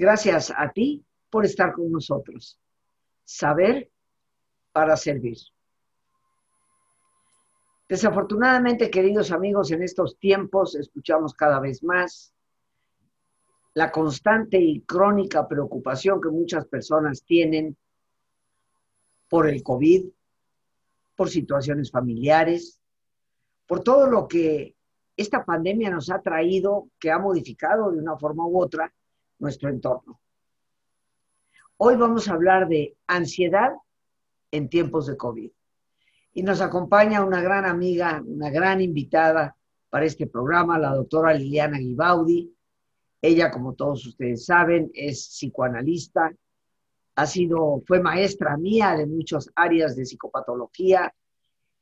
Gracias a ti por estar con nosotros. Saber para servir. Desafortunadamente, queridos amigos, en estos tiempos escuchamos cada vez más la constante y crónica preocupación que muchas personas tienen por el COVID, por situaciones familiares, por todo lo que esta pandemia nos ha traído, que ha modificado de una forma u otra nuestro entorno. Hoy vamos a hablar de ansiedad en tiempos de COVID. Y nos acompaña una gran amiga, una gran invitada para este programa, la doctora Liliana Guibaudi. Ella, como todos ustedes saben, es psicoanalista, ha sido, fue maestra mía de muchas áreas de psicopatología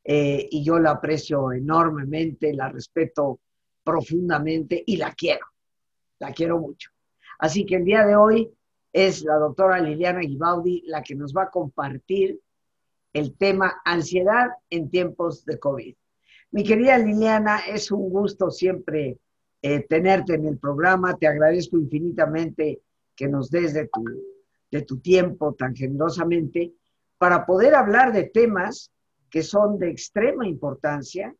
eh, y yo la aprecio enormemente, la respeto profundamente y la quiero, la quiero mucho. Así que el día de hoy es la doctora Liliana Guibaudi la que nos va a compartir el tema ansiedad en tiempos de COVID. Mi querida Liliana, es un gusto siempre eh, tenerte en el programa. Te agradezco infinitamente que nos des de tu tiempo tan generosamente para poder hablar de temas que son de extrema importancia,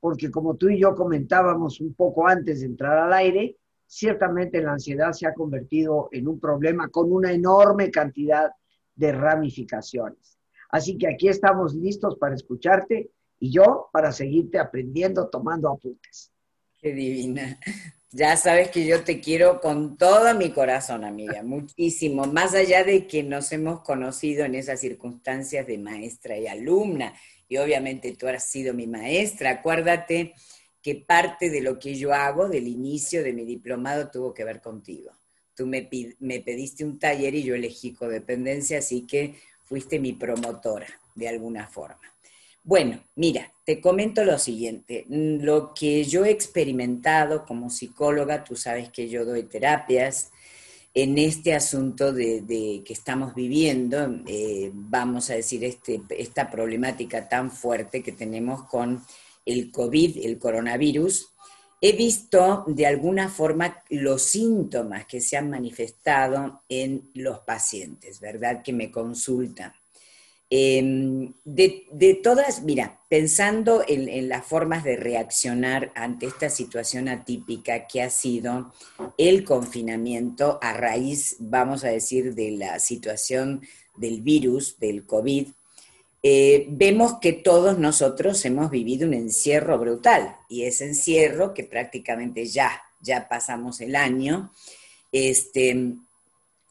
porque como tú y yo comentábamos un poco antes de entrar al aire, ciertamente la ansiedad se ha convertido en un problema con una enorme cantidad de ramificaciones. Así que aquí estamos listos para escucharte y yo para seguirte aprendiendo, tomando apuntes. Qué divina. Ya sabes que yo te quiero con todo mi corazón, amiga, muchísimo, más allá de que nos hemos conocido en esas circunstancias de maestra y alumna, y obviamente tú has sido mi maestra, acuérdate que parte de lo que yo hago, del inicio de mi diplomado, tuvo que ver contigo. Tú me, me pediste un taller y yo elegí codependencia, así que fuiste mi promotora, de alguna forma. Bueno, mira, te comento lo siguiente. Lo que yo he experimentado como psicóloga, tú sabes que yo doy terapias, en este asunto de, que estamos viviendo, eh, vamos a decir, este, esta problemática tan fuerte que tenemos con el COVID, el coronavirus, he visto de alguna forma los síntomas que se han manifestado en los pacientes, ¿verdad? Que me consultan. Em, de, todas, mira, pensando en, las formas de reaccionar ante esta situación atípica que ha sido el confinamiento a raíz, vamos a decir, de la situación del virus, del COVID, eh, vemos que todos nosotros hemos vivido un encierro brutal y ese encierro que prácticamente ya, ya pasamos el año, este,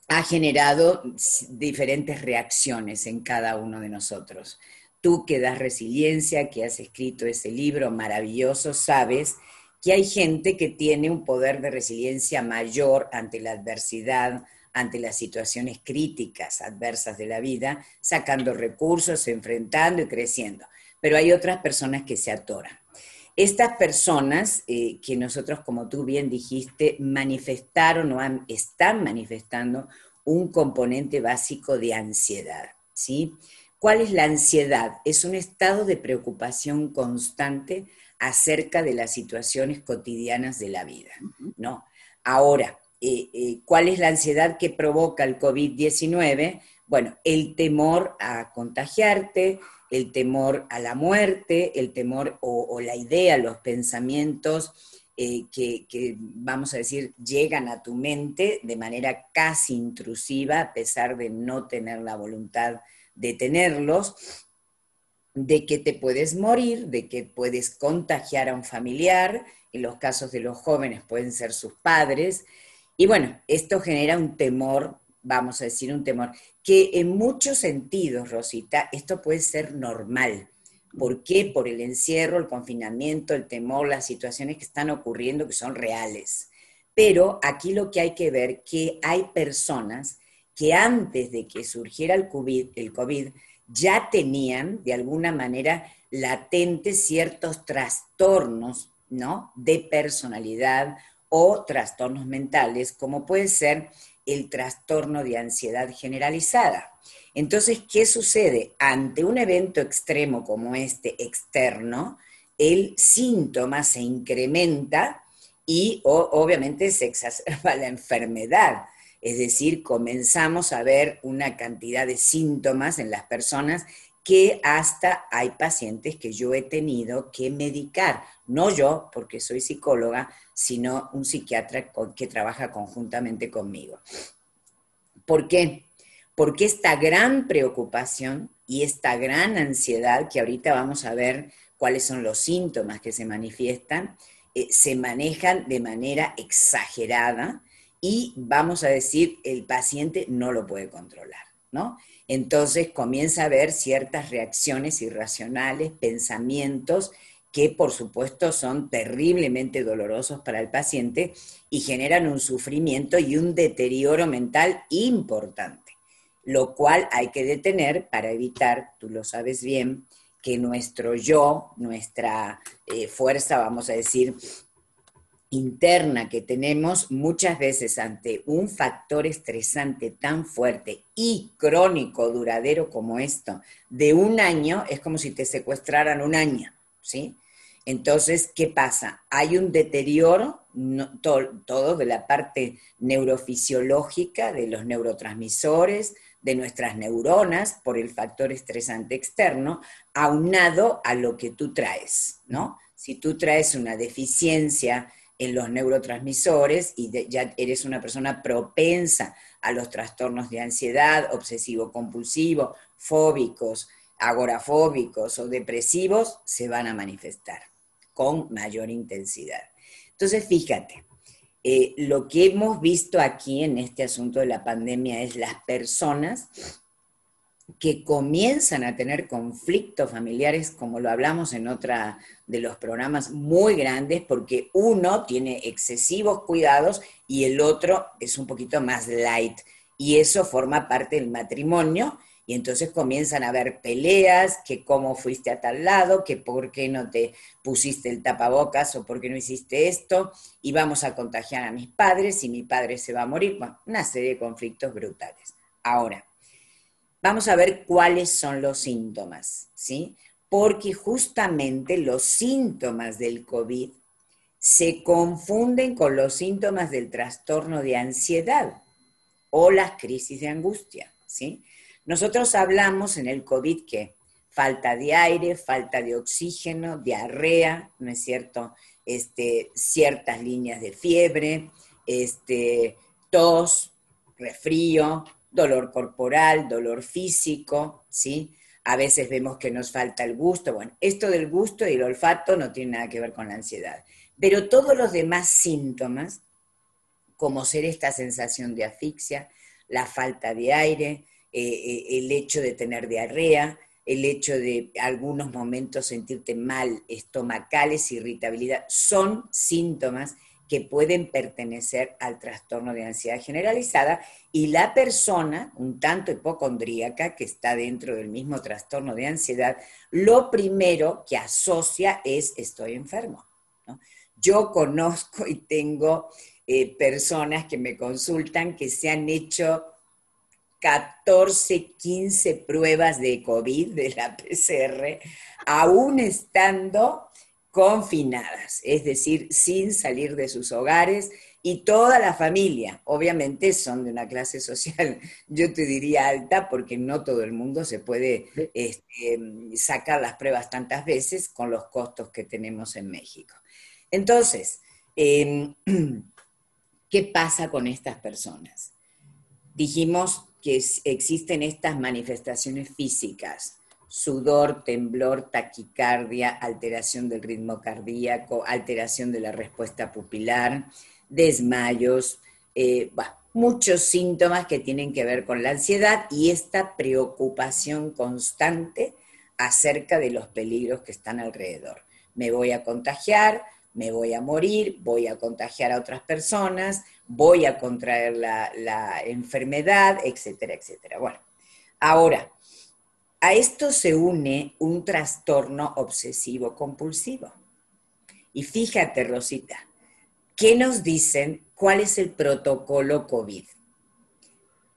ha generado diferentes reacciones en cada uno de nosotros. Tú que das resiliencia, que has escrito ese libro maravilloso, sabes que hay gente que tiene un poder de resiliencia mayor ante la adversidad, ante las situaciones críticas, adversas de la vida, sacando recursos, enfrentando y creciendo. Pero hay otras personas que se atoran. Estas personas eh, que nosotros, como tú bien dijiste, manifestaron o están manifestando un componente básico de ansiedad. ¿sí? ¿Cuál es la ansiedad? Es un estado de preocupación constante acerca de las situaciones cotidianas de la vida. ¿no? Ahora, eh, eh, ¿cuál es la ansiedad que provoca el COVID-19? Bueno, el temor a contagiarte, el temor a la muerte, el temor o, la idea, los pensamientos eh, que, que, vamos a decir, llegan a tu mente de manera casi intrusiva, a pesar de no tener la voluntad de tenerlos, de que te puedes morir, de que puedes contagiar a un familiar, en los casos de los jóvenes pueden ser sus padres, y bueno, esto genera un temor, vamos a decir un temor, que en muchos sentidos, Rosita, esto puede ser normal. ¿Por qué? Por el encierro, el confinamiento, el temor, las situaciones que están ocurriendo que son reales. Pero aquí lo que hay que ver que hay personas que antes de que surgiera el COVID, el COVID ya tenían de alguna manera latentes ciertos trastornos ¿no? de personalidad o trastornos mentales, como puede ser el trastorno de ansiedad generalizada. Entonces, ¿qué sucede? Ante un evento extremo como este externo, el síntoma se incrementa y obviamente se exacerba la enfermedad. Es decir, comenzamos a ver una cantidad de síntomas en las personas que hasta hay pacientes que yo he tenido que medicar, no yo, porque soy psicóloga, sino un psiquiatra que trabaja conjuntamente conmigo. ¿Por qué? Porque esta gran preocupación y esta gran ansiedad, que ahorita vamos a ver cuáles son los síntomas que se manifiestan, eh, se manejan de manera exagerada y vamos a decir, el paciente no lo puede controlar, ¿no? Entonces comienza a haber ciertas reacciones irracionales, pensamientos que por supuesto son terriblemente dolorosos para el paciente y generan un sufrimiento y un deterioro mental importante, lo cual hay que detener para evitar, tú lo sabes bien, que nuestro yo, nuestra eh, fuerza, vamos a decir, interna que tenemos muchas veces ante un factor estresante tan fuerte y crónico, duradero como esto, de un año, es como si te secuestraran un año, ¿sí? Entonces, ¿qué pasa? Hay un deterioro todo de la parte neurofisiológica, de los neurotransmisores, de nuestras neuronas por el factor estresante externo, aunado a lo que tú traes, ¿no? Si tú traes una deficiencia en los neurotransmisores y ya eres una persona propensa a los trastornos de ansiedad, obsesivo-compulsivo, fóbicos, agorafóbicos o depresivos, se van a manifestar con mayor intensidad. Entonces, fíjate, eh, lo que hemos visto aquí en este asunto de la pandemia es las personas que comienzan a tener conflictos familiares, como lo hablamos en otra de los programas, muy grandes, porque uno tiene excesivos cuidados y el otro es un poquito más light. Y eso forma parte del matrimonio. Y entonces comienzan a haber peleas, que cómo fuiste a tal lado, que por qué no te pusiste el tapabocas o por qué no hiciste esto, y vamos a contagiar a mis padres y mi padre se va a morir. Bueno, una serie de conflictos brutales. Ahora, Vamos a ver cuáles son los síntomas, ¿sí? Porque justamente los síntomas del COVID se confunden con los síntomas del trastorno de ansiedad o las crisis de angustia, ¿sí? Nosotros hablamos en el COVID que falta de aire, falta de oxígeno, diarrea, ¿no es cierto? Este, ciertas líneas de fiebre, este, tos, resfrío, dolor corporal, dolor físico, ¿sí? A veces vemos que nos falta el gusto. Bueno, esto del gusto y el olfato no tiene nada que ver con la ansiedad. Pero todos los demás síntomas, como ser esta sensación de asfixia, la falta de aire, eh, eh, el hecho de tener diarrea, el hecho de algunos momentos sentirte mal, estomacales, irritabilidad, son síntomas que pueden pertenecer al trastorno de ansiedad generalizada y la persona, un tanto hipocondríaca, que está dentro del mismo trastorno de ansiedad, lo primero que asocia es estoy enfermo. Yo conozco y tengo eh, personas que me consultan que se han hecho 14, 15 pruebas de COVID, de la PCR, aún estando confinadas, es decir, sin salir de sus hogares y toda la familia, obviamente son de una clase social, yo te diría alta, porque no todo el mundo se puede este, sacar las pruebas tantas veces con los costos que tenemos en México. Entonces, em, ¿qué pasa con estas personas? Dijimos que existen estas manifestaciones físicas, sudor, temblor, taquicardia, alteración del ritmo cardíaco, alteración de la respuesta pupilar, desmayos, eh, muchos síntomas que tienen que ver con la ansiedad y esta preocupación constante acerca de los peligros que están alrededor. Me voy a contagiar, me voy a morir, voy a contagiar a otras personas, voy a contraer la, la enfermedad, etcétera, etcétera. Bueno, ahora, a esto se une un trastorno obsesivo compulsivo. Y fíjate, Rosita, ¿qué nos dicen? ¿Cuál es el protocolo COVID?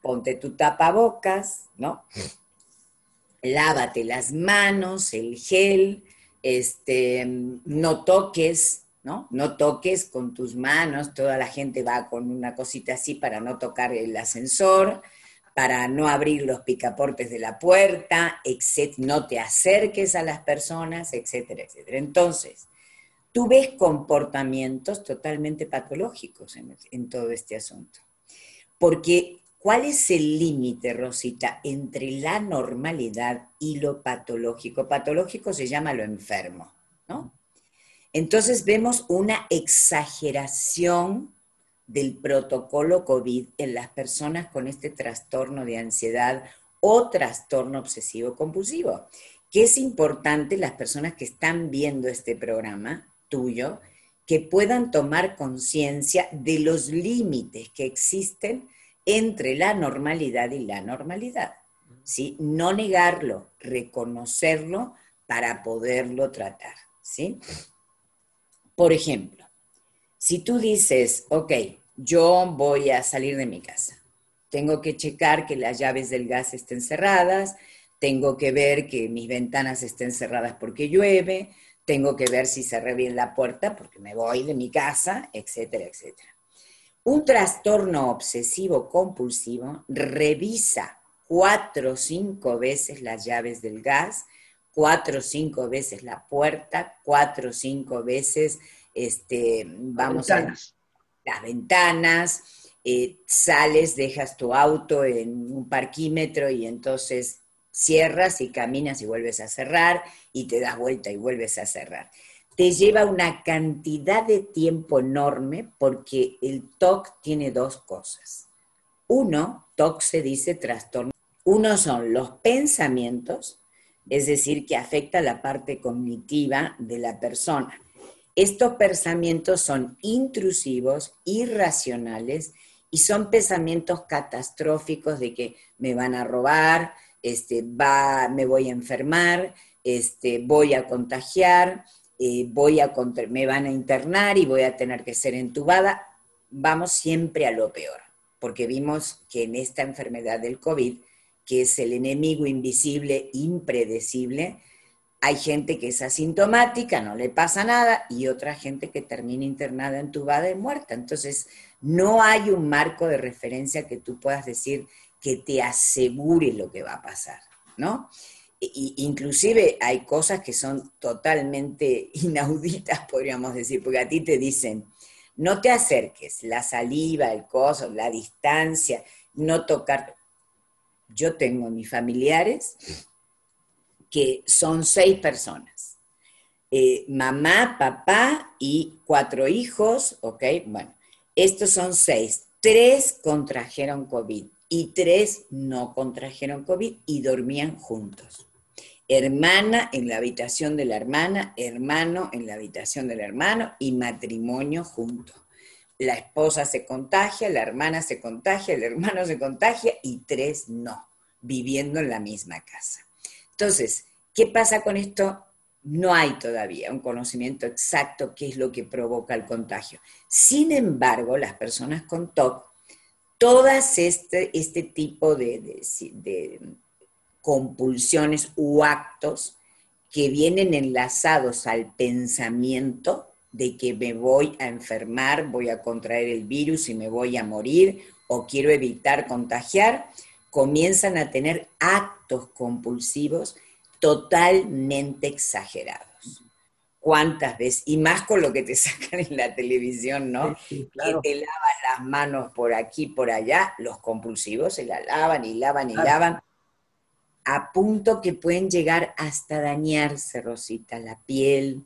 Ponte tu tapabocas, ¿no? Lávate las manos, el gel, este, no toques ¿no? No toques con tus manos, toda la gente va con una cosita así para no tocar el ascensor, para no abrir los picaportes de la puerta, no te acerques a las personas, etcétera, etcétera. Entonces, tú ves comportamientos totalmente patológicos en, en todo este asunto. Porque, ¿cuál es el límite, Rosita, entre la normalidad y lo patológico? Patológico se llama lo enfermo, ¿no? Entonces vemos una exageración del protocolo COVID en las personas con este trastorno de ansiedad o trastorno obsesivo compulsivo, que es importante las personas que están viendo este programa tuyo, que puedan tomar conciencia de los límites que existen entre la normalidad y la normalidad. ¿sí? No negarlo, reconocerlo para poderlo tratar. ¿sí? Por ejemplo, si tú dices, ok, yo voy a salir de mi casa, tengo que checar que las llaves del gas estén cerradas, tengo que ver que mis ventanas estén cerradas porque llueve, tengo que ver si cerré bien la puerta porque me voy de mi casa, etcétera, etcétera. Un trastorno obsesivo compulsivo revisa cuatro o cinco veces las llaves del gas, cuatro o cinco veces la puerta, cuatro o cinco veces este, vamos a las ventanas, eh, sales, dejas tu auto en un parquímetro y entonces cierras y caminas y vuelves a cerrar y te das vuelta y vuelves a cerrar. Te lleva una cantidad de tiempo enorme porque el TOC tiene dos cosas. Uno, TOC se dice trastorno. Uno son los pensamientos, es decir, que afecta la parte cognitiva de la persona. Estos pensamientos son intrusivos, irracionales y son pensamientos catastróficos de que me van a robar, este, va, me voy a enfermar, este, voy a contagiar, eh, me van a internar y voy a tener que ser entubada. Vamos siempre a lo peor, porque vimos que en esta enfermedad del COVID, que es el enemigo invisible, impredecible, hay gente que es asintomática, no le pasa nada, y otra gente que termina internada, entubada y muerta. Entonces, no hay un marco de referencia que tú puedas decir que te asegure lo que va a pasar, ¿no? inclusive hay cosas que son totalmente inauditas, podríamos decir, porque a ti te dicen, no te acerques, la saliva, el coso, la distancia, no tocar. Yo tengo mis familiares que son seis personas. Eh, mamá, papá y cuatro hijos, ¿ok? Bueno, estos son seis. Tres contrajeron COVID y tres no contrajeron COVID y dormían juntos. Hermana en la habitación de la hermana, hermano en la habitación del hermano y matrimonio juntos. La esposa se contagia, la hermana se contagia, el hermano se contagia y tres no, viviendo en la misma casa. Entonces, ¿qué pasa con esto? No hay todavía un conocimiento exacto qué es lo que provoca el contagio. Sin embargo, las personas con TOC, todas este, este tipo de, de compulsiones u actos que vienen enlazados al pensamiento de que me voy a enfermar, voy a contraer el virus y me voy a morir o quiero evitar contagiar, comienzan a tener actos compulsivos totalmente exagerados. ¿Cuántas veces? Y más con lo que te sacan en la televisión, ¿no? Que te lavan las manos por aquí, por allá. Los compulsivos se la lavan y lavan y lavan, a punto que pueden llegar hasta dañarse, Rosita, la piel,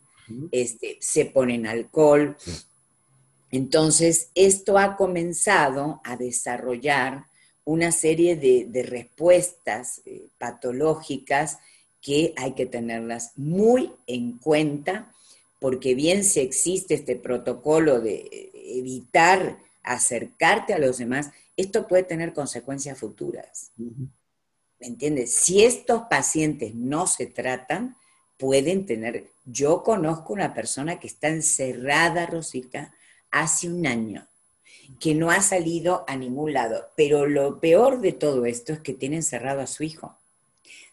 este, se ponen alcohol. Entonces, esto ha comenzado a desarrollar una serie de, respuestas eh, patológicas que hay que tenerlas muy en cuenta, porque bien si existe este protocolo de evitar acercarte a los demás, esto puede tener consecuencias futuras. ¿Me entiendes? Si estos pacientes no se tratan, pueden tener... Yo conozco una persona que está encerrada, Rosita, hace un año, que no ha salido a ningún lado, pero lo peor de todo esto es que tiene encerrado a su hijo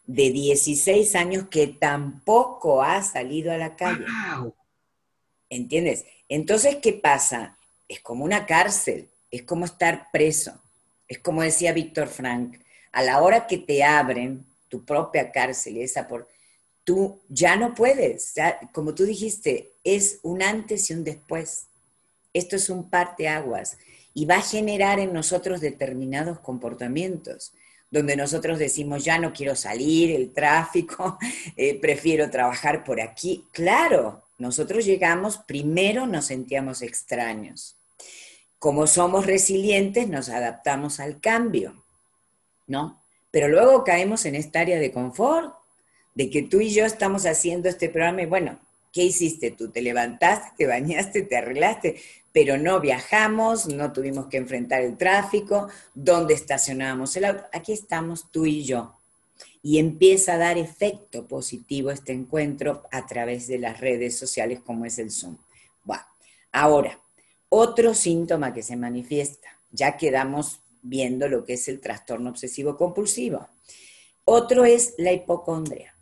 de 16 años que tampoco ha salido a la calle. ¿Entiendes? Entonces, ¿qué pasa? Es como una cárcel, es como estar preso. Es como decía Víctor Frank, a la hora que te abren tu propia cárcel, esa por, tú ya no puedes, como tú dijiste, es un antes y un después. Esto es un parteaguas y va a generar en nosotros determinados comportamientos donde nosotros decimos, ya no quiero salir, el tráfico, eh, prefiero trabajar por aquí. Claro, nosotros llegamos, primero nos sentíamos extraños. Como somos resilientes, nos adaptamos al cambio, ¿no? Pero luego caemos en esta área de confort, de que tú y yo estamos haciendo este programa y bueno, ¿qué hiciste tú? ¿Te levantaste, te bañaste, te arreglaste? Pero no viajamos, no tuvimos que enfrentar el tráfico, dónde estacionábamos el auto. Aquí estamos tú y yo. Y empieza a dar efecto positivo este encuentro a través de las redes sociales como es el Zoom. Bueno, ahora, otro síntoma que se manifiesta, ya quedamos viendo lo que es el trastorno obsesivo compulsivo. Otro es la hipocondria.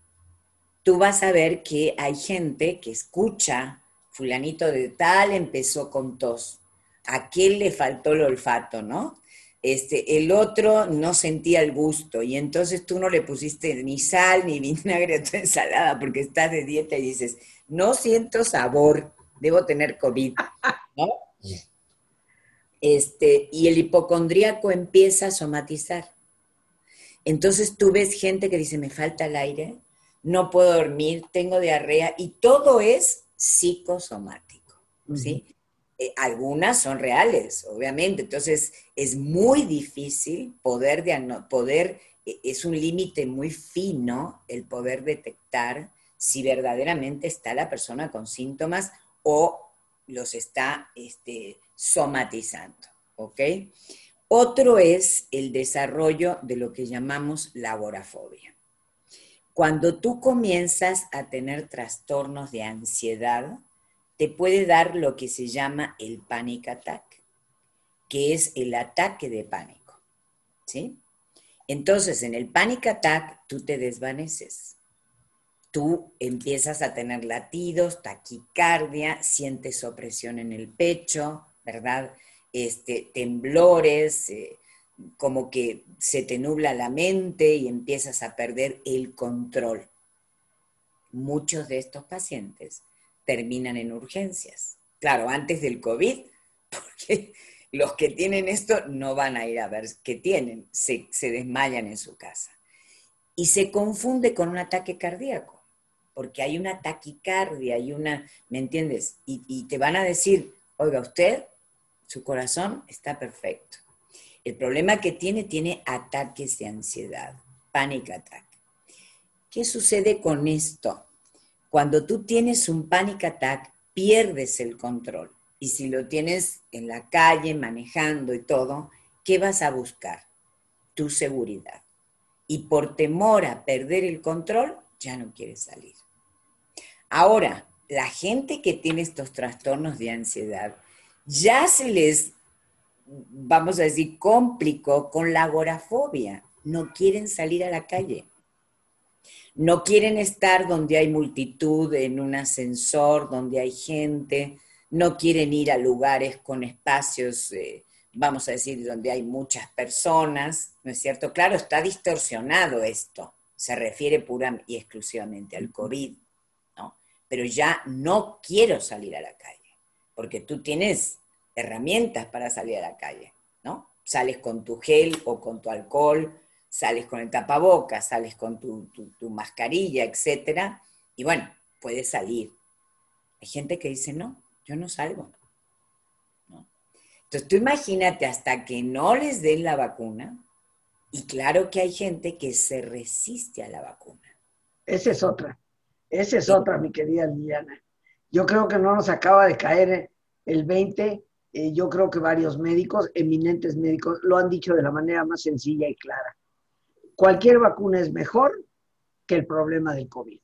Tú vas a ver que hay gente que escucha fulanito de tal empezó con tos, aquel le faltó el olfato, ¿no? Este, el otro no sentía el gusto y entonces tú no le pusiste ni sal ni vinagre a tu ensalada porque estás de dieta y dices, no siento sabor, debo tener COVID, ¿no? Este, y el hipocondríaco empieza a somatizar. Entonces tú ves gente que dice, me falta el aire, no puedo dormir, tengo diarrea, y todo es psicosomático, ¿sí? Eh, algunas son reales, obviamente, entonces es muy difícil poder, poder e, es un límite muy fino el poder detectar si verdaderamente está la persona con síntomas o los está este, somatizando, ¿ok? Otro es el desarrollo de lo que llamamos la agorafobia. Cuando tú comienzas a tener trastornos de ansiedad, te puede dar lo que se llama el panic attack, que es el ataque de pánico. ¿Sí? Entonces, en el panic attack, tú te desvaneces. Tú empiezas a tener latidos, taquicardia, sientes opresión en el pecho, ¿verdad? Este, temblores, eh, como que se te nubla la mente y empiezas a perder el control. Muchos de estos pacientes terminan en urgencias. Claro, antes del COVID, porque los que tienen esto no van a ir a ver qué tienen, se, desmayan en su casa. Y se confunde con un ataque cardíaco, porque hay una taquicardia, hay una, ¿me entiendes? Y, y te van a decir, oiga, usted, su corazón está perfecto el problema que tiene, tiene ataques de ansiedad, panic attack. ¿Qué sucede con esto? Cuando tú tienes un panic attack, pierdes el control. Y si lo tienes en la calle, manejando y todo, ¿qué vas a buscar? Tu seguridad. Y por temor a perder el control, ya no quieres salir. Ahora, la gente que tiene estos trastornos de ansiedad, ya se les vamos a decir, complicó con la agorafobia. No quieren salir a la calle. No quieren estar donde hay multitud, en un ascensor, donde hay gente. No quieren ir a lugares con espacios, eh, vamos a decir, donde hay muchas personas. ¿No es cierto? Claro, está distorsionado esto. Se refiere pura y exclusivamente al COVID. ¿no? Pero ya no quiero salir a la calle. Porque tú tienes herramientas para salir a la calle, ¿no? Sales con tu gel o con tu alcohol, sales con el tapabocas, sales con tu, mascarilla, etcétera, y bueno, puedes salir. Hay gente que dice, no, yo no salgo. Entonces tú imagínate hasta que no les den la vacuna, y claro que hay gente que se resiste a la vacuna. Esa es otra, esa es otra, mi querida Liliana. Yo creo que no nos acaba de caer el 20 eh, yo creo que varios médicos, eminentes médicos, lo han dicho de la manera más sencilla y clara. Cualquier vacuna es mejor que el problema del COVID.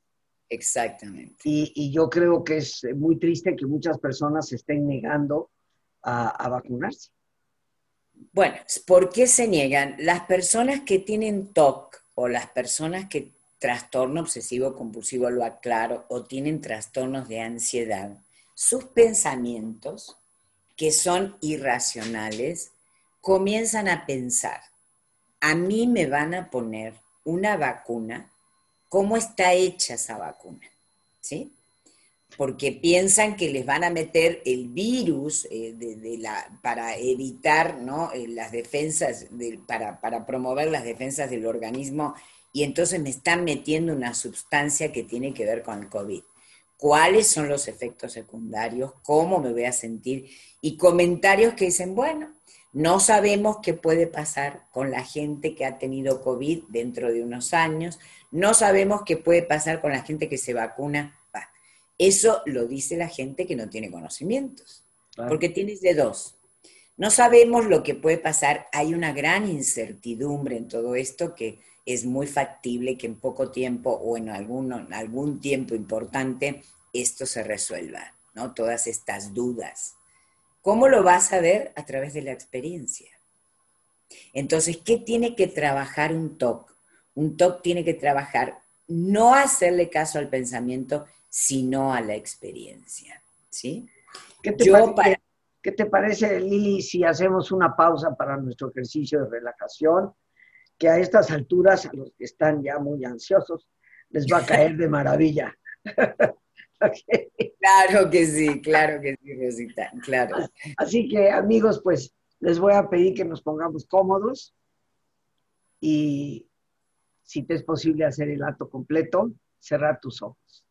Exactamente. Y, yo creo que es muy triste que muchas personas se estén negando a, vacunarse. Bueno, ¿por qué se niegan? Las personas que tienen TOC o las personas que trastorno obsesivo compulsivo, lo aclaro, o tienen trastornos de ansiedad, sus pensamientos, que son irracionales, comienzan a pensar, a mí me van a poner una vacuna, ¿cómo está hecha esa vacuna? ¿Sí? Porque piensan que les van a meter el virus eh, de, la, para evitar ¿no? Eh, las defensas, para, para promover las defensas del organismo, y entonces me están metiendo una sustancia que tiene que ver con el COVID cuáles son los efectos secundarios, cómo me voy a sentir, y comentarios que dicen, bueno, no sabemos qué puede pasar con la gente que ha tenido COVID dentro de unos años, no sabemos qué puede pasar con la gente que se vacuna. Eso lo dice la gente que no tiene conocimientos, porque tienes de dos. No sabemos lo que puede pasar, hay una gran incertidumbre en todo esto que es muy factible que en poco tiempo o en algún, algún tiempo importante esto se resuelva, ¿no? Todas estas dudas. ¿Cómo lo vas a ver? A través de la experiencia. Entonces, ¿qué tiene que trabajar un TOC? Un TOC tiene que trabajar no hacerle caso al pensamiento, sino a la experiencia. ¿Sí? ¿Qué te, parece, ¿Qué te parece, Lili, si hacemos una pausa para nuestro ejercicio de relajación? Que a estas alturas, a los que están ya muy ansiosos, les va a caer de maravilla. Claro que sí, claro que sí, Rosita, claro. Así que amigos, pues les voy a pedir que nos pongamos cómodos y si te es posible hacer el acto completo, cerrar tus ojos.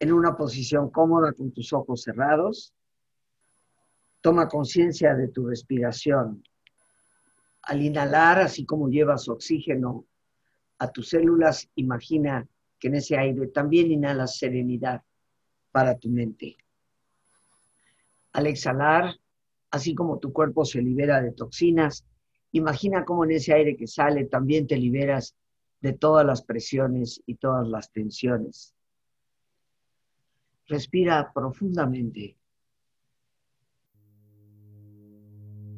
En una posición cómoda con tus ojos cerrados, toma conciencia de tu respiración al inhalar, así como llevas oxígeno a tus células, imagina que en ese aire también inhalas serenidad para tu mente. Al exhalar, así como tu cuerpo se libera de toxinas, imagina cómo en ese aire que sale también te liberas de todas las presiones y todas las tensiones. Respira profundamente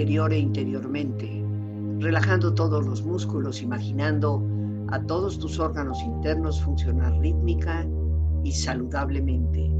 Exterior e interiormente, relajando todos los músculos, imaginando a todos tus órganos internos funcionar rítmica y saludablemente.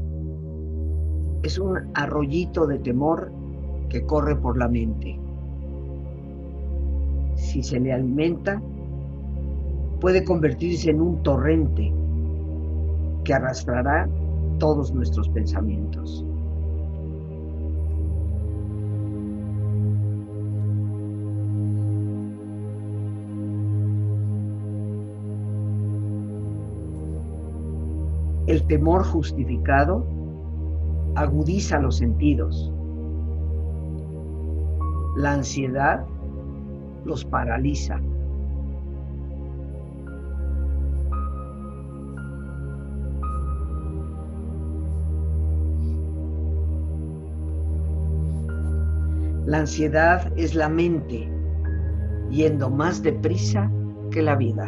es un arroyito de temor que corre por la mente. Si se le alimenta, puede convertirse en un torrente que arrastrará todos nuestros pensamientos. El temor justificado agudiza los sentidos. La ansiedad los paraliza. La ansiedad es la mente yendo más deprisa que la vida.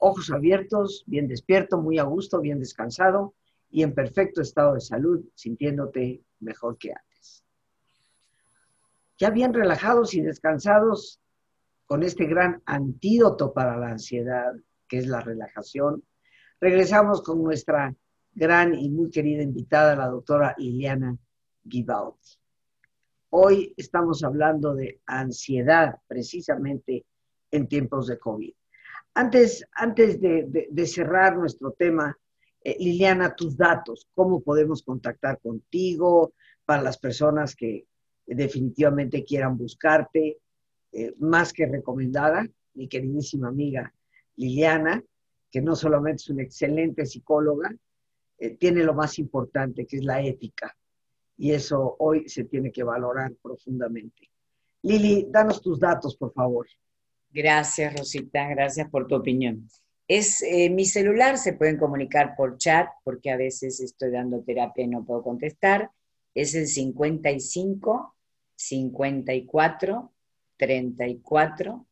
ojos abiertos, bien despierto, muy a gusto, bien descansado y en perfecto estado de salud, sintiéndote mejor que antes. Ya bien relajados y descansados con este gran antídoto para la ansiedad, que es la relajación, regresamos con nuestra gran y muy querida invitada, la doctora Liliana Gibaut. Hoy estamos hablando de ansiedad, precisamente en tiempos de COVID. Antes, antes de, cerrar nuestro tema, eh, Liliana, tus datos, cómo podemos contactar contigo para las personas que definitivamente quieran buscarte, eh, más que recomendada, mi queridísima amiga Liliana, que no solamente es una excelente psicóloga, eh, tiene lo más importante, que es la ética. Y eso hoy se tiene que valorar profundamente. Lili, danos tus datos, por favor. Gracias, Rosita, gracias por tu opinión. Es eh, mi celular, se pueden comunicar por chat, porque a veces estoy dando terapia y no puedo contestar. Es el 55 54 34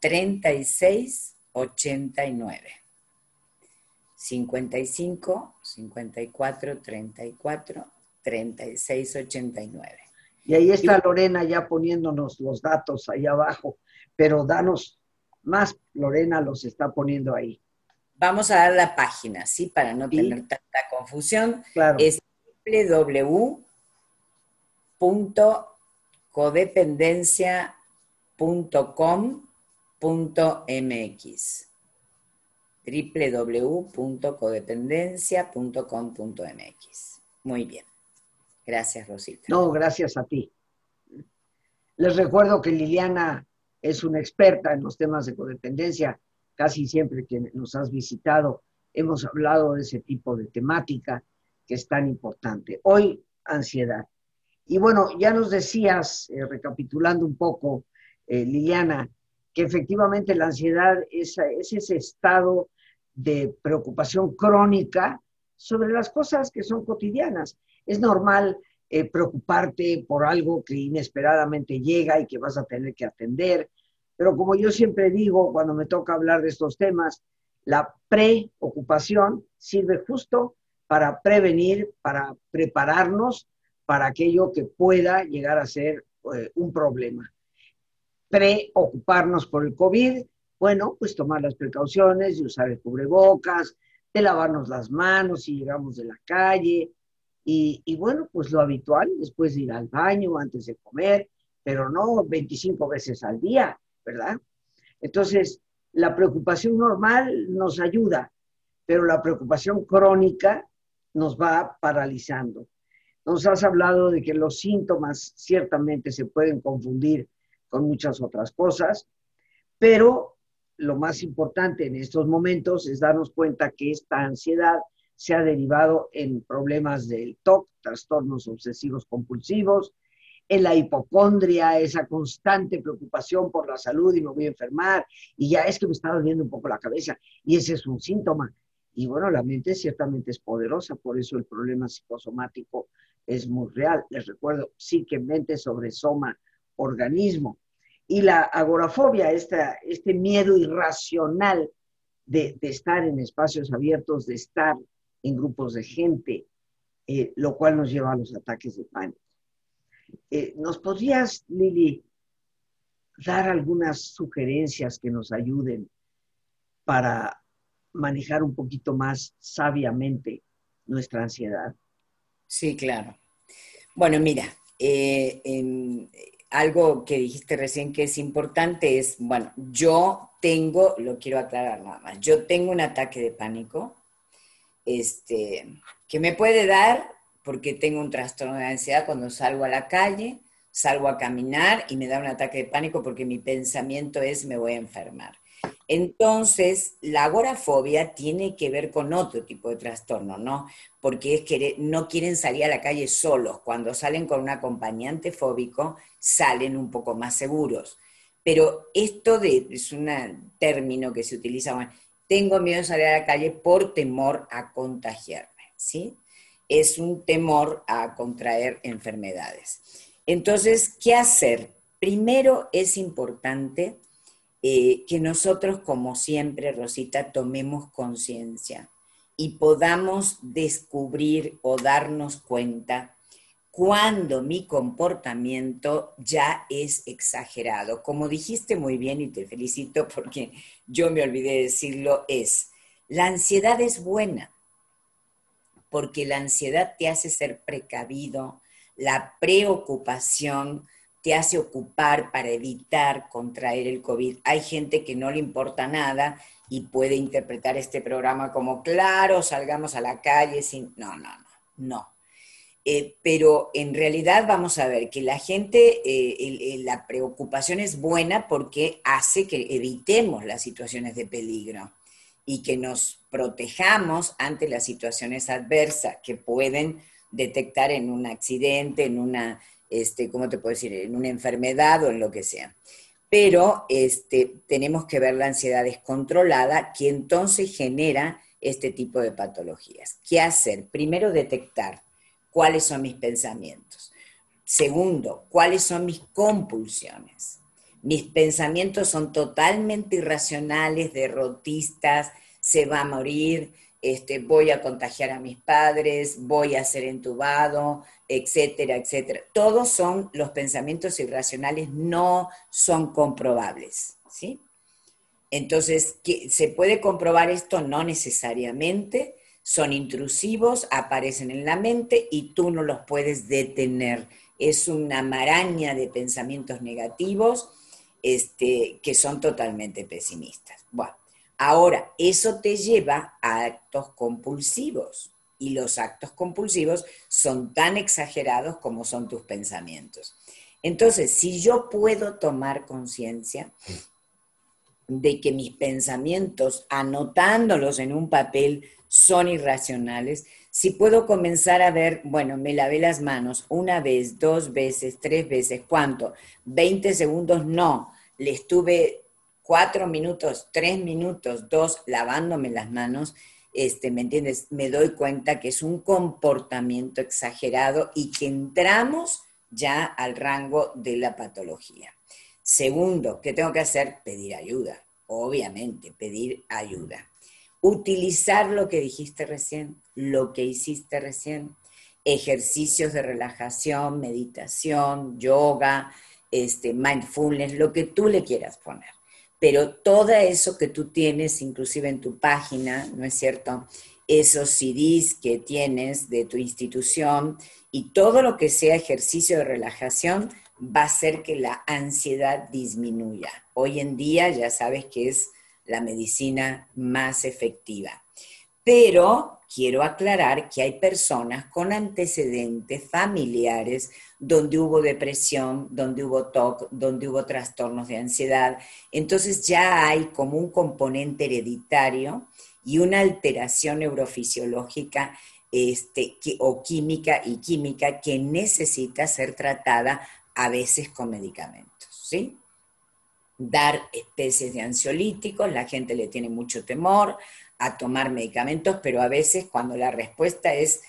36 89. 55 54 34 36 89. Y ahí está Lorena ya poniéndonos los datos ahí abajo, pero danos más, Lorena los está poniendo ahí. Vamos a dar la página, ¿sí? Para no tener tanta confusión. Claro. Es www.codependencia.com.mx www.codependencia.com.mx Muy bien. Gracias, Rosita. No, gracias a ti. Les recuerdo que Liliana es una experta en los temas de codependencia. Casi siempre que nos has visitado hemos hablado de ese tipo de temática que es tan importante. Hoy, ansiedad. Y bueno, ya nos decías, eh, recapitulando un poco, eh, Liliana, que efectivamente la ansiedad es, es ese estado de preocupación crónica sobre las cosas que son cotidianas. Es normal eh, preocuparte por algo que inesperadamente llega y que vas a tener que atender, pero como yo siempre digo cuando me toca hablar de estos temas, la preocupación sirve justo para prevenir, para prepararnos para aquello que pueda llegar a ser eh, un problema. Preocuparnos por el COVID, bueno, pues tomar las precauciones de usar el cubrebocas, de lavarnos las manos si llegamos de la calle, y, bueno, pues lo habitual, después de ir al baño, antes de comer, pero no 25 veces al día, ¿verdad? Entonces, la preocupación normal nos ayuda, pero la preocupación crónica nos va paralizando. Nos has hablado de que los síntomas ciertamente se pueden confundir con muchas otras cosas, pero lo más importante en estos momentos es darnos cuenta que esta ansiedad se ha derivado en problemas del TOC, trastornos obsesivos compulsivos, en la hipocondria, esa constante preocupación por la salud y me voy a enfermar, y ya es que me está doliendo un poco la cabeza, y ese es un síntoma. Y bueno, la mente ciertamente es poderosa, por eso el problema psicosomático es muy real. Les recuerdo, psique, mente sobre soma, organismo. Y la agorafobia, esta, este miedo irracional de estar en espacios abiertos, de estar en grupos de gente, eh, lo cual nos lleva a los ataques de pánico. Eh, ¿Nos podrías, Lili, dar algunas sugerencias que nos ayuden para manejar un poquito más sabiamente nuestra ansiedad? Sí, claro. Bueno, mira, eh, algo que dijiste recién que es importante es, bueno, yo tengo, lo quiero aclarar nada más, yo tengo un ataque de pánico, este, que me puede dar porque tengo un trastorno de ansiedad cuando salgo a la calle, salgo a caminar y me da un ataque de pánico porque mi pensamiento es me voy a enfermar. Entonces, la agorafobia tiene que ver con otro tipo de trastorno, ¿no? Porque es que no quieren salir a la calle solos. Cuando salen con un acompañante fóbico, salen un poco más seguros. Pero esto de, es un término que se utiliza, tengo miedo de salir a la calle por temor a contagiarme, ¿sí? Es un temor a contraer enfermedades. Entonces, ¿qué hacer? Primero es importante eh, que nosotros, como siempre, Rosita, tomemos conciencia y podamos descubrir o darnos cuenta cuando mi comportamiento ya es exagerado. Como dijiste muy bien y te felicito porque yo me olvidé de decirlo, es, la ansiedad es buena, porque la ansiedad te hace ser precavido, la preocupación te hace ocupar para evitar contraer el COVID. Hay gente que no le importa nada y puede interpretar este programa como, claro, salgamos a la calle sin... No, no, no, no eh, pero en realidad vamos a ver que la gente, eh, la preocupación es buena porque hace que evitemos las situaciones de peligro y que nos protejamos ante las situaciones adversas que pueden detectar en un accidente, en una, este, ¿cómo te puedo decir?, en una enfermedad o en lo que sea. pero este, tenemos que ver la ansiedad descontrolada, que entonces genera este tipo de patologías. ¿Qué hacer? Primero, detectar cuáles son mis pensamientos. Segundo, cuáles son mis compulsiones. Mis pensamientos son totalmente irracionales, derrotistas, se va a morir, este, voy a contagiar a mis padres, voy a ser entubado, etcétera, etcétera. Todos son los pensamientos irracionales, no son comprobables, ¿sí? Entonces, ¿se puede comprobar esto? No necesariamente, son intrusivos, aparecen en la mente y tú no los puedes detener. Es una maraña de pensamientos negativos este, que son totalmente pesimistas. Bueno, ahora, eso te lleva a actos compulsivos y los actos compulsivos son tan exagerados como son tus pensamientos. Entonces, si yo puedo tomar conciencia de que mis pensamientos, anotándolos en un papel, son irracionales, si puedo comenzar a ver, bueno, me lavé las manos una vez, dos veces, tres veces, ¿cuánto? 20 segundos, no, le estuve cuatro minutos, tres minutos, dos, lavándome las manos, este, ¿me entiendes? Me doy cuenta que es un comportamiento exagerado y que entramos ya al rango de la patología. Segundo, ¿qué tengo que hacer? Pedir ayuda, obviamente, pedir ayuda utilizar lo que dijiste recién, lo que hiciste recién, ejercicios de relajación, meditación, yoga, este, mindfulness, lo que tú le quieras poner. Pero todo eso que tú tienes, inclusive en tu página, ¿no es cierto? Esos CDs que tienes de tu institución y todo lo que sea ejercicio de relajación va a hacer que la ansiedad disminuya. Hoy en día ya sabes que es la medicina más efectiva. Pero quiero aclarar que hay personas con antecedentes familiares donde hubo depresión, donde hubo TOC, donde hubo trastornos de ansiedad. Entonces ya hay como un componente hereditario y una alteración neurofisiológica este, o química y química que necesita ser tratada a veces con medicamentos. ¿sí? dar especies de ansiolíticos, la gente le tiene mucho temor a tomar medicamentos, pero a veces cuando la respuesta es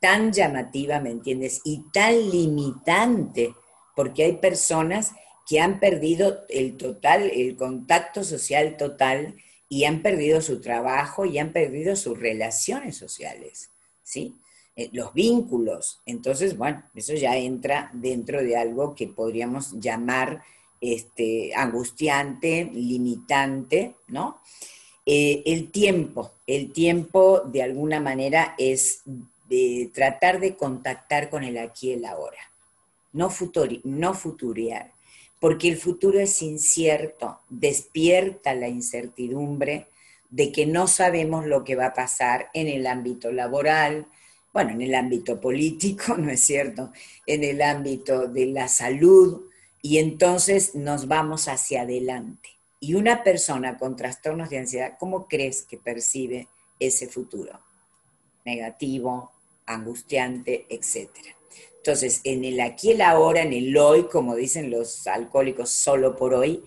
tan llamativa, ¿me entiendes? Y tan limitante, porque hay personas que han perdido el total, el contacto social total y han perdido su trabajo y han perdido sus relaciones sociales, ¿sí? Eh, los vínculos. Entonces, bueno, eso ya entra dentro de algo que podríamos llamar este, angustiante, limitante, ¿no? Eh, el tiempo, el tiempo de alguna manera es de tratar de contactar con el aquí y el ahora, no, futuri, no porque el futuro es incierto, despierta la incertidumbre de que no sabemos lo que va a pasar en el ámbito laboral, bueno, en el ámbito político, ¿no es cierto? En el ámbito de la salud, y entonces nos vamos hacia adelante. Y una persona con trastornos de ansiedad, ¿cómo crees que percibe ese futuro? Negativo, angustiante, etc. Entonces, en el aquí el ahora, en el hoy, como dicen los alcohólicos, solo por hoy,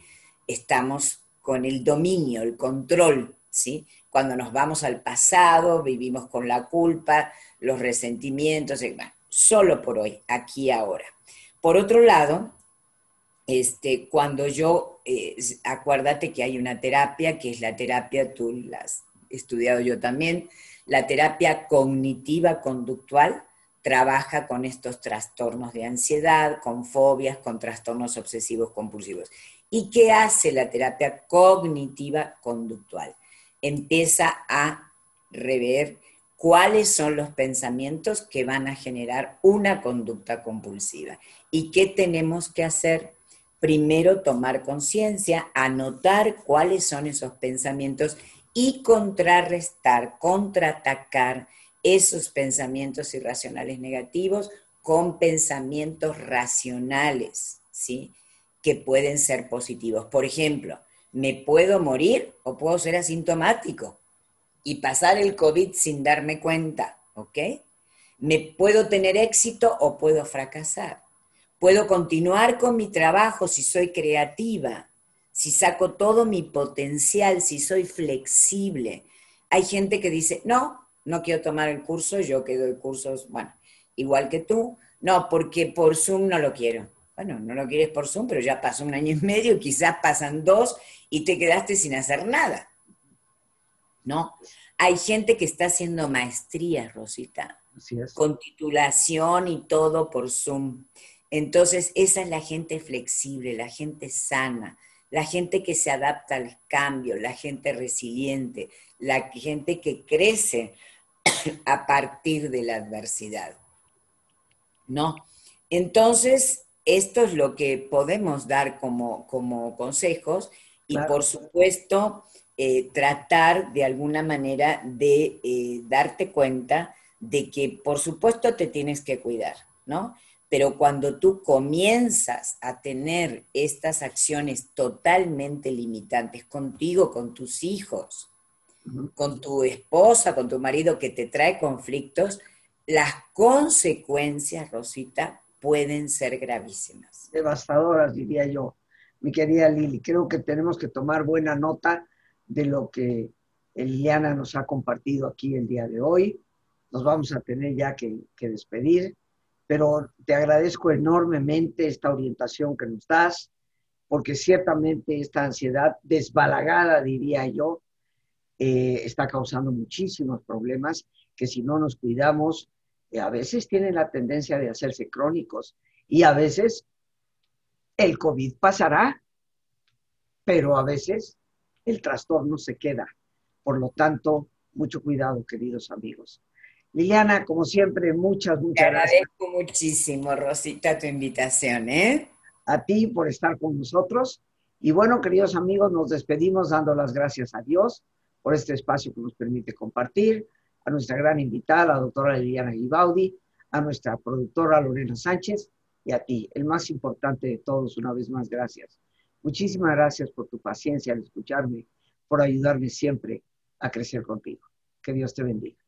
estamos con el dominio, el control, ¿sí? Cuando nos vamos al pasado, vivimos con la culpa, los resentimientos, bueno, solo por hoy, aquí ahora. Por otro lado, este, cuando yo, eh, acuérdate que hay una terapia, que es la terapia, tú la has estudiado yo también, la terapia cognitiva conductual trabaja con estos trastornos de ansiedad, con fobias, con trastornos obsesivos compulsivos. ¿Y qué hace la terapia cognitiva conductual? Empieza a rever cuáles son los pensamientos que van a generar una conducta compulsiva y qué tenemos que hacer primero tomar conciencia, anotar cuáles son esos pensamientos y contrarrestar, contraatacar esos pensamientos irracionales negativos con pensamientos racionales, ¿sí? Que pueden ser positivos. Por ejemplo, me puedo morir o puedo ser asintomático y pasar el COVID sin darme cuenta, ¿ok? Me puedo tener éxito o puedo fracasar. Puedo continuar con mi trabajo si soy creativa si saco todo mi potencial, si soy flexible. Hay gente que dice, no, no quiero tomar el curso, yo que doy cursos, bueno, igual que tú, no, porque por Zoom no lo quiero. Bueno, no lo quieres por Zoom, pero ya pasó un año y medio, quizás pasan dos y te quedaste sin hacer nada. ¿No? Hay gente que está haciendo maestrías, Rosita, con titulación y todo por Zoom. Entonces, esa es la gente flexible, la gente sana, la gente que se adapta al cambio, la gente resiliente, la gente que crece a partir de la adversidad. ¿No? Entonces, esto es lo que podemos dar como, como consejos y por supuesto eh, tratar de alguna manera de eh, darte cuenta de que por supuesto te tienes que cuidar, ¿no? Pero cuando tú comienzas a tener estas acciones totalmente limitantes contigo, con tus hijos, con tu esposa, con tu marido que te trae conflictos, las consecuencias, Rosita, pueden ser gravísimas. Devastadoras, diría yo, mi querida Lili. Creo que tenemos que tomar buena nota de lo que Liliana nos ha compartido aquí el día de hoy. Nos vamos a tener ya que, despedir, pero te agradezco enormemente esta orientación que nos das, porque ciertamente esta ansiedad desbalagada, diría yo, eh, está causando muchísimos problemas que si no nos cuidamos, a veces tienen la tendencia de hacerse crónicos y a veces el COVID pasará, pero a veces el trastorno se queda. Por lo tanto, mucho cuidado, queridos amigos. Liliana, como siempre, muchas, muchas Te agradezco muchísimo, Rosita, tu invitación, ¿eh? A ti por estar con nosotros. Y bueno, queridos amigos, nos despedimos dando las gracias a Dios por este espacio que nos permite compartir, a nuestra gran invitada, la doctora Liliana Gibaudi, a nuestra productora Lorena Sánchez y a ti, el más importante de todos, una vez más, gracias. Muchísimas gracias por tu paciencia al escucharme, por ayudarme siempre a crecer contigo. Que Dios te bendiga.